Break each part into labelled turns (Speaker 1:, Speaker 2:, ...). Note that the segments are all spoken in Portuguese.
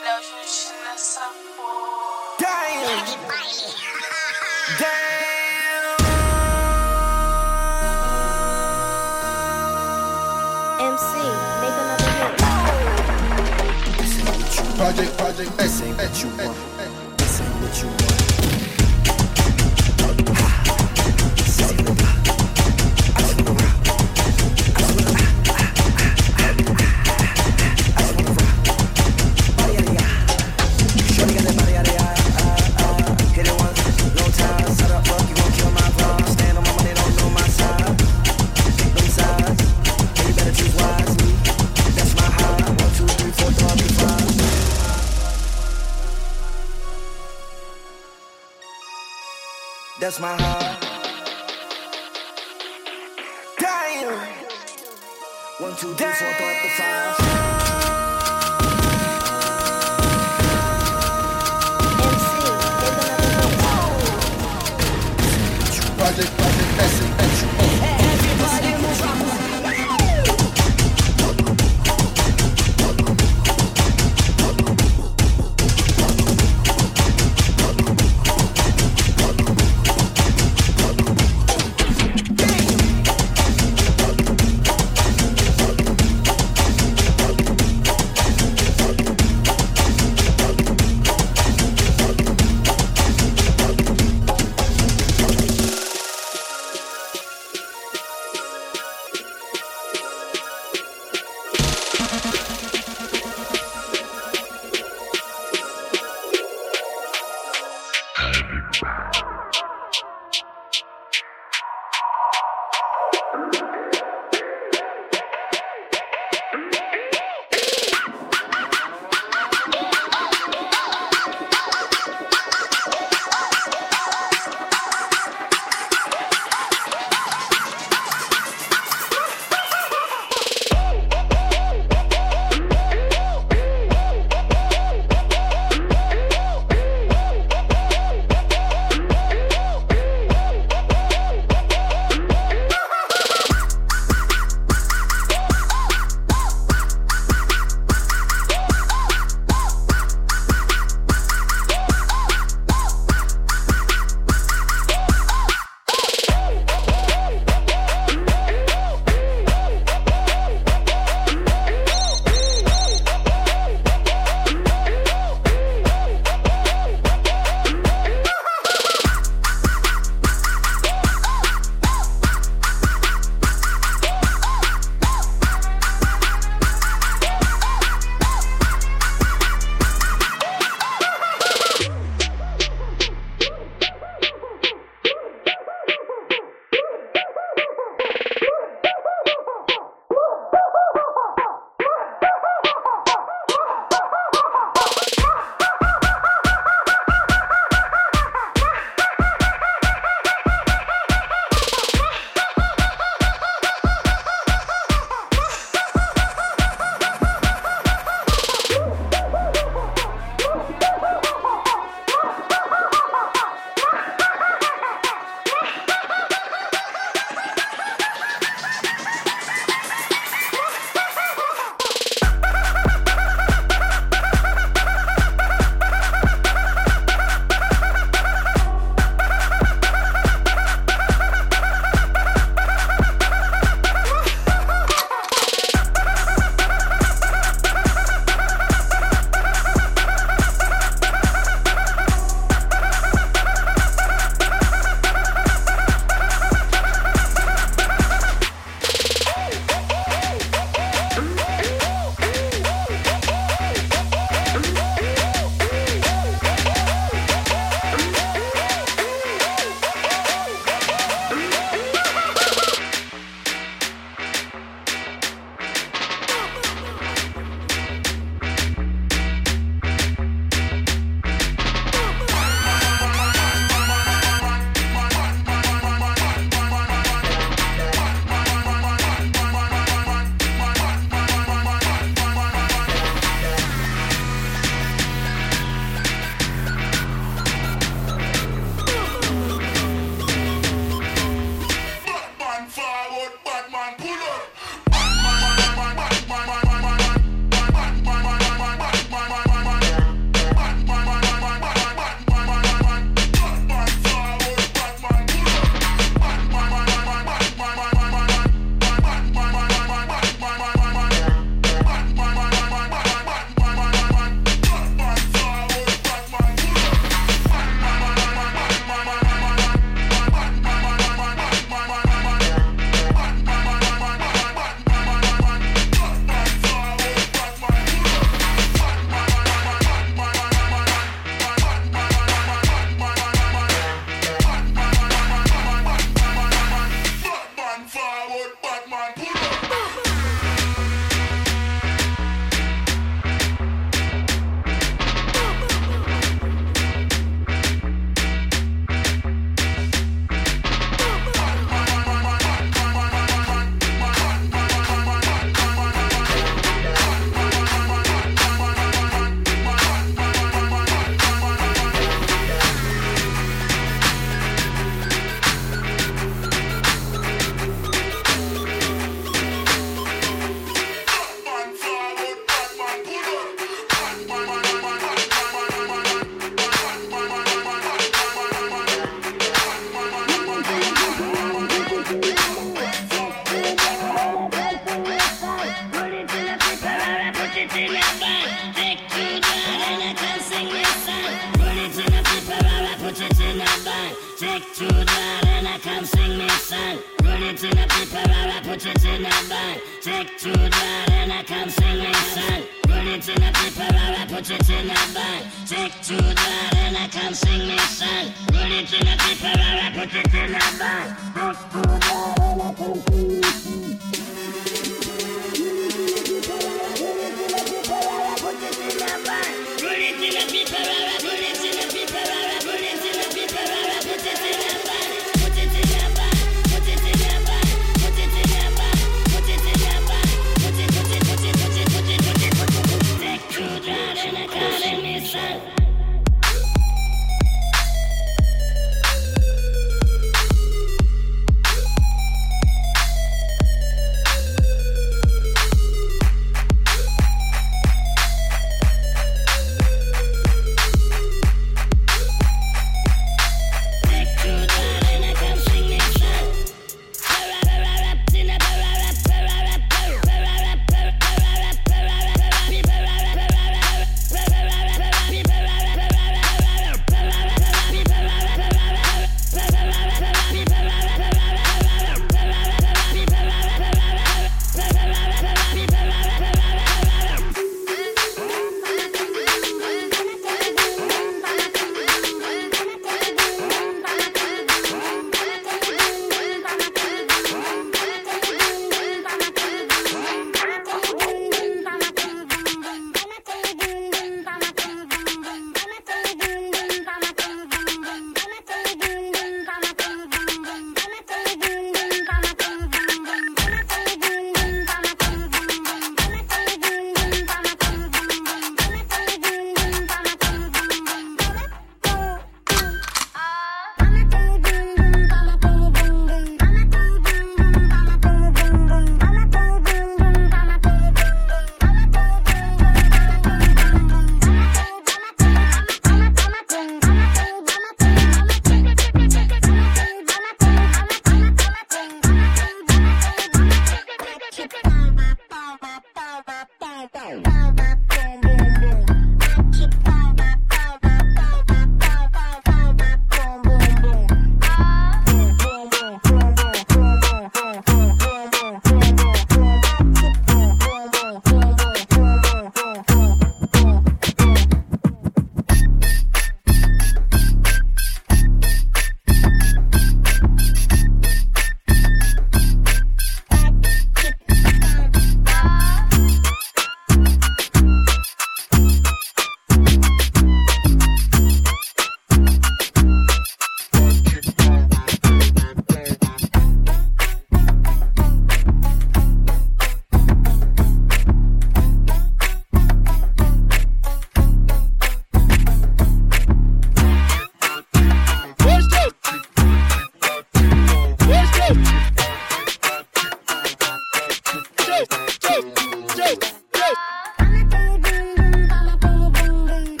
Speaker 1: Léo Justi nessa porra.
Speaker 2: Damn.
Speaker 3: MC, make another hit.
Speaker 4: Project, project, this ain't what you want. This ain't what you want.
Speaker 2: That's my heart. Damn. One, two, three.
Speaker 5: 你们。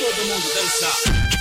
Speaker 5: todo
Speaker 6: mundo dançar.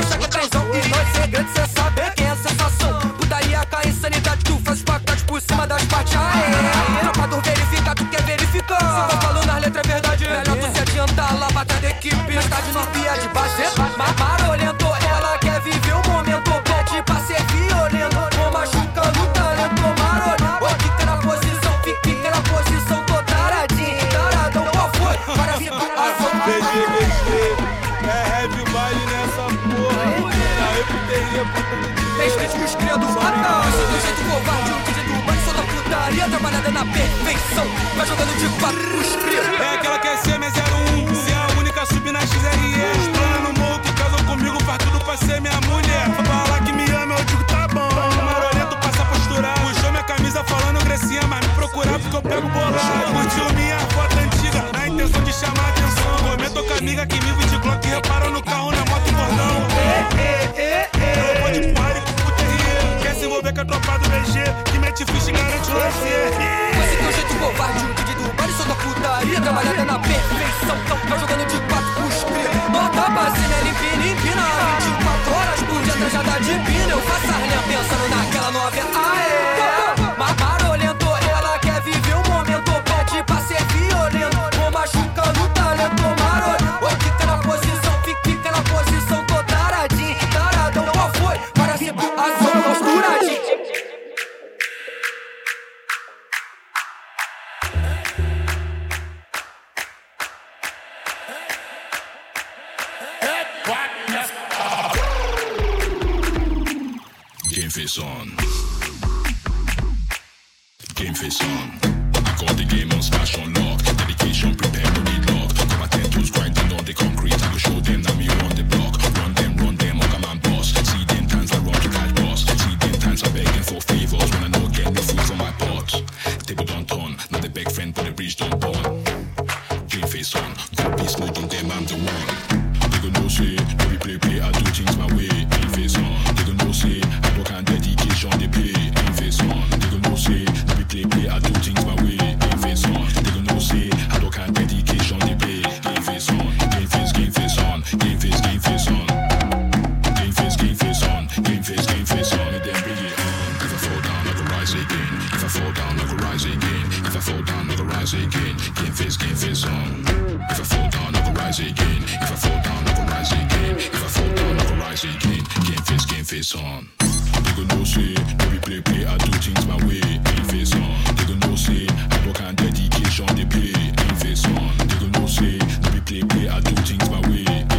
Speaker 7: deixa que é. E nós é grande, cê sabe quem é a sensação. Putaria com a insanidade, tu faz pacote por cima das partes. Aê, tropa do verificar, tu quer verificar. Se tá falando nas letras é verdade, melhor tu se adiantar lá, batalha da equipe. Mais tarde
Speaker 8: nós pia é de
Speaker 7: base, é mata Eu sou do jeito covarde, o DJ do banho, sou da putaria Trabalhada na perfeição, vai jogando de quatro Esse teu jeito covarde, um pedido vale só da putaria Trabalhada na perfeição, vai jogando de quatro pros cria Bota a bacinha, limpina, empina 24 horas por dia, trajada de pina Eu faço a linha pensando naquela novinha, aê!
Speaker 9: Game face on. Game face on. I got the game on smash on lock. Dedication, prepare, ready lock. Got my tentacles grinding on the concrete. I will show them that me on the block. I fall down, I'll rise again. Game face, game face on. If I fall down, I'll rise again. If I fall down, I'll rise again. If I fall down, I'll rise again. Game face, game face on. They go no say, no be play play. I do things my way. Game face on. They go no say, I work on dedication they pay. Game face on. They go no say, no be play play. I do things my way.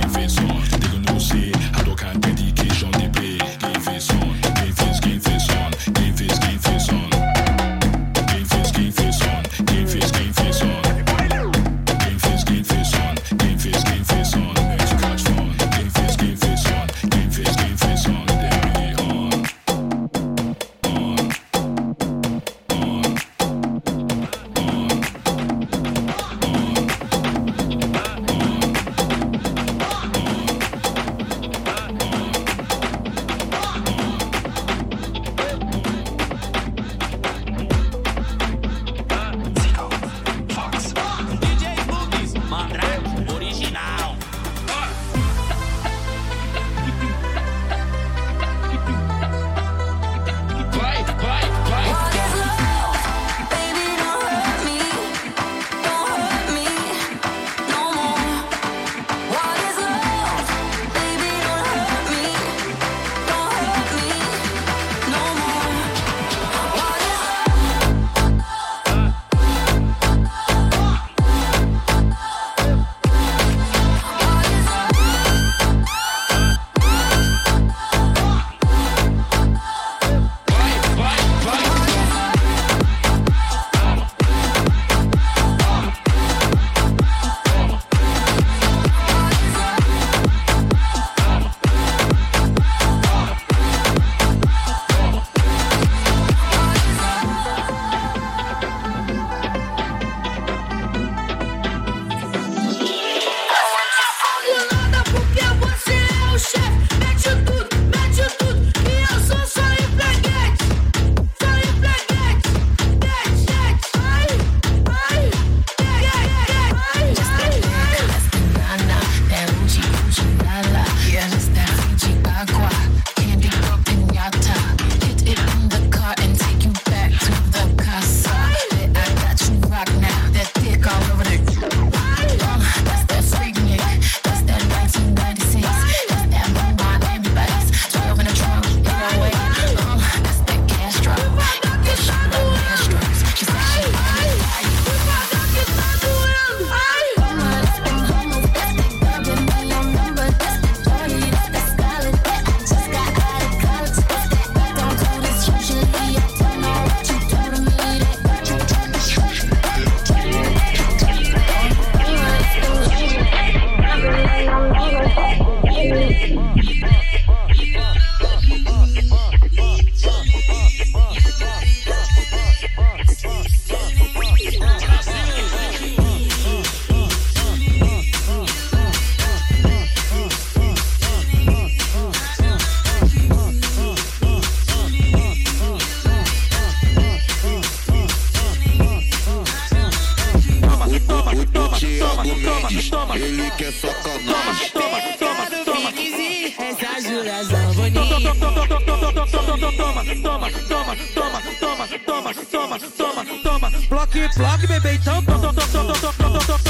Speaker 10: Sacanagem.
Speaker 7: Toma, toma, toma, essa Júlia Zamboni.
Speaker 10: Toma, toma, toma, toma, toma, toma, toma, toma, toma, toma. Bloque, bloque, bebê, então. Toma, toma, toma, toma,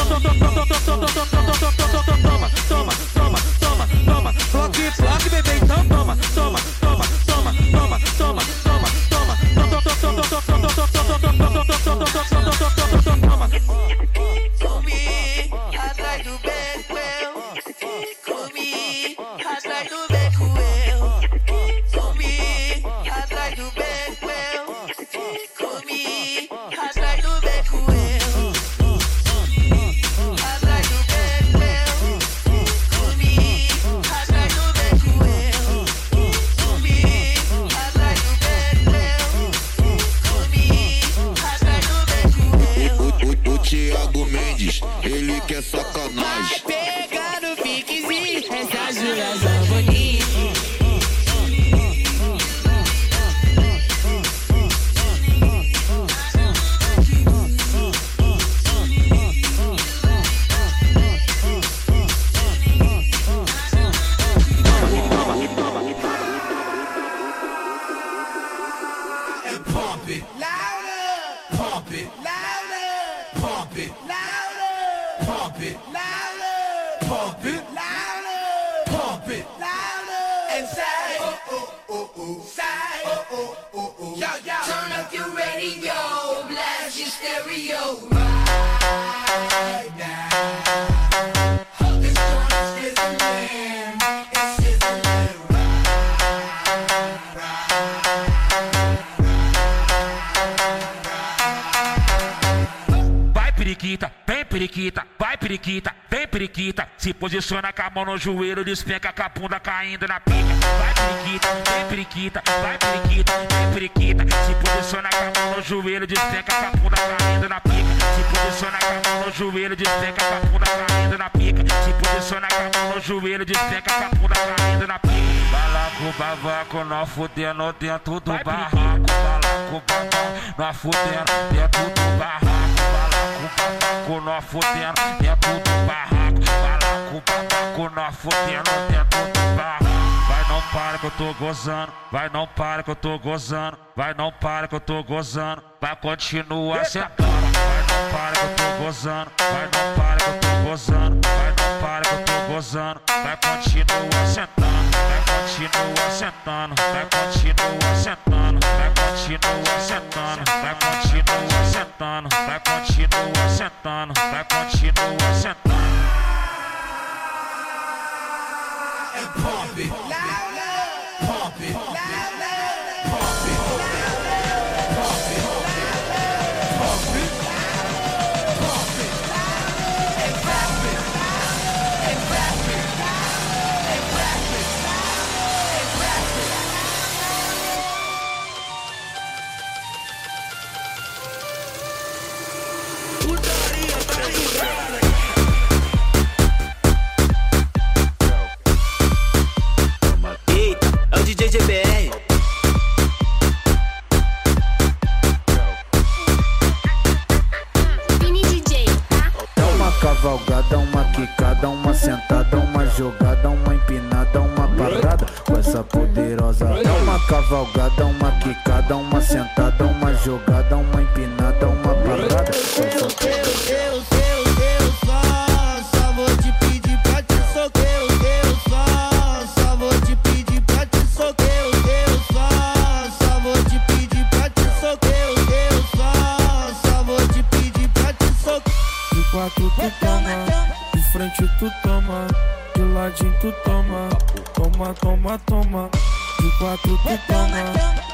Speaker 11: posiciona com a mão no joelho, despenca com a bunda caindo na pica. Vai periquita, vem periquita, vai periquita, vem periquita. Se posiciona com a mão no joelho, despenca com a bunda caindo na pica. Se posiciona com a mão no joelho, despenca com a bunda caindo na pica. Se posiciona com a mão no joelho, despenca com a bunda caindo na pica. Balaco, babaco, nós fudendo dentro do barraco. Balaco, babaco, nós fudendo dentro do barraco. Balaco, babaco, nós fudendo dentro do barraco. Balaco, babaco, nós fudendo dentro do. Vai não para que eu tô gozando, vai não para que eu tô gozando, vai não para que eu tô gozando, vai continua sentando. Vai não para que eu tô gozando, vai não para que eu tô gozando, vai não para que eu tô gozando, vai continua sentando, vai continua sentando, vai continua sentando, vai continua sentando, vai continua sentando, vai continua sentando, vai continua sentando.
Speaker 2: and pump it. Pump it. Pump it.
Speaker 12: Frente tu toma, de ladinho tu toma, toma, toma, toma. De quatro tu toma,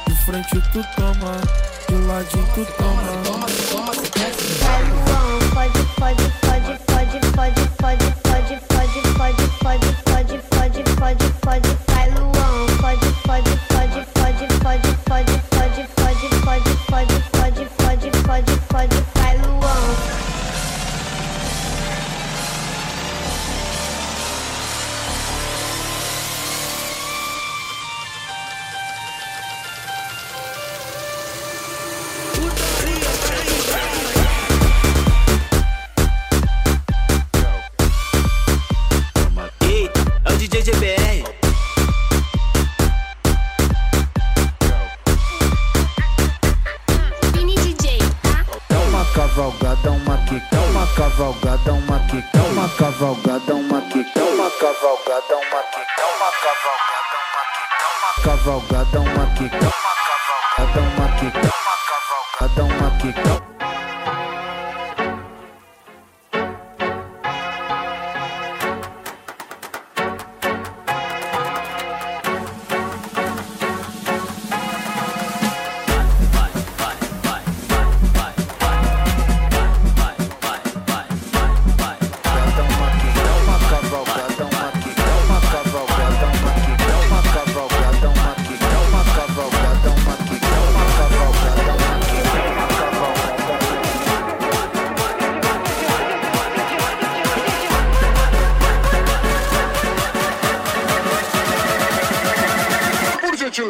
Speaker 12: de frente tu toma, de ladinho tu toma,
Speaker 13: cavalgada, uma quica, é uma cavalgada, uma quica, é uma cavalgada, uma quica,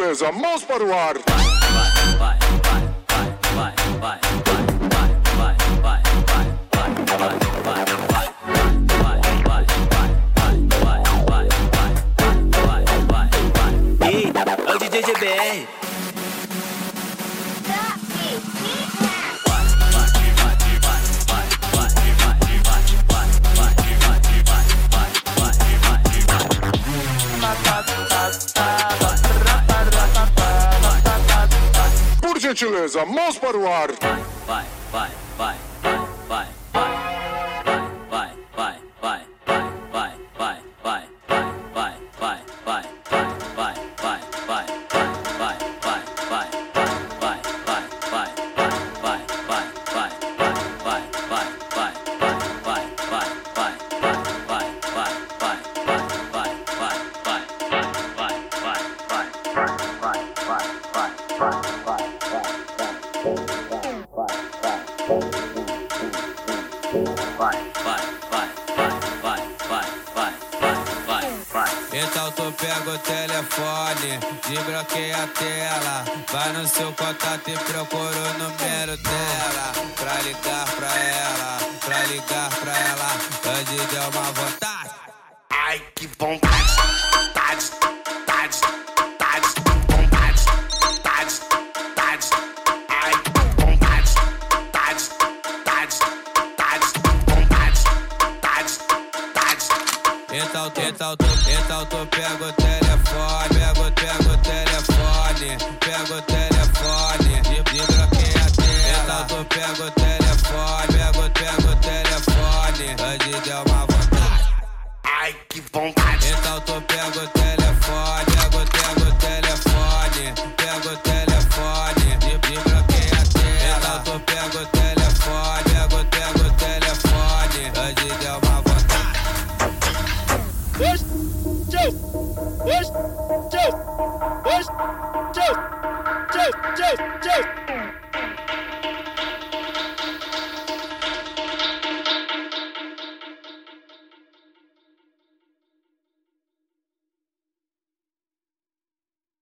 Speaker 14: Gentileza, mãos para o ar.
Speaker 15: Contato e procura o número dela. Pra ligar pra ela, pra ligar pra ela. Antes deu uma vontade.
Speaker 2: Ai, que vontade, tade, tade, tade, vontade, tade, tade, ai, vontade, tade, tade, tade, vontade, tade, tade.
Speaker 15: Então, tu- então, tu- então tu pega o telefone, pega, o- pega o telefone, pega o telefone, de- desbloqueia a tela. Então tu pega o telefone, pega, o- pega o telefone, antes deu uma vontade.
Speaker 2: Ai, que vontade.
Speaker 15: Então tu pega o telefone,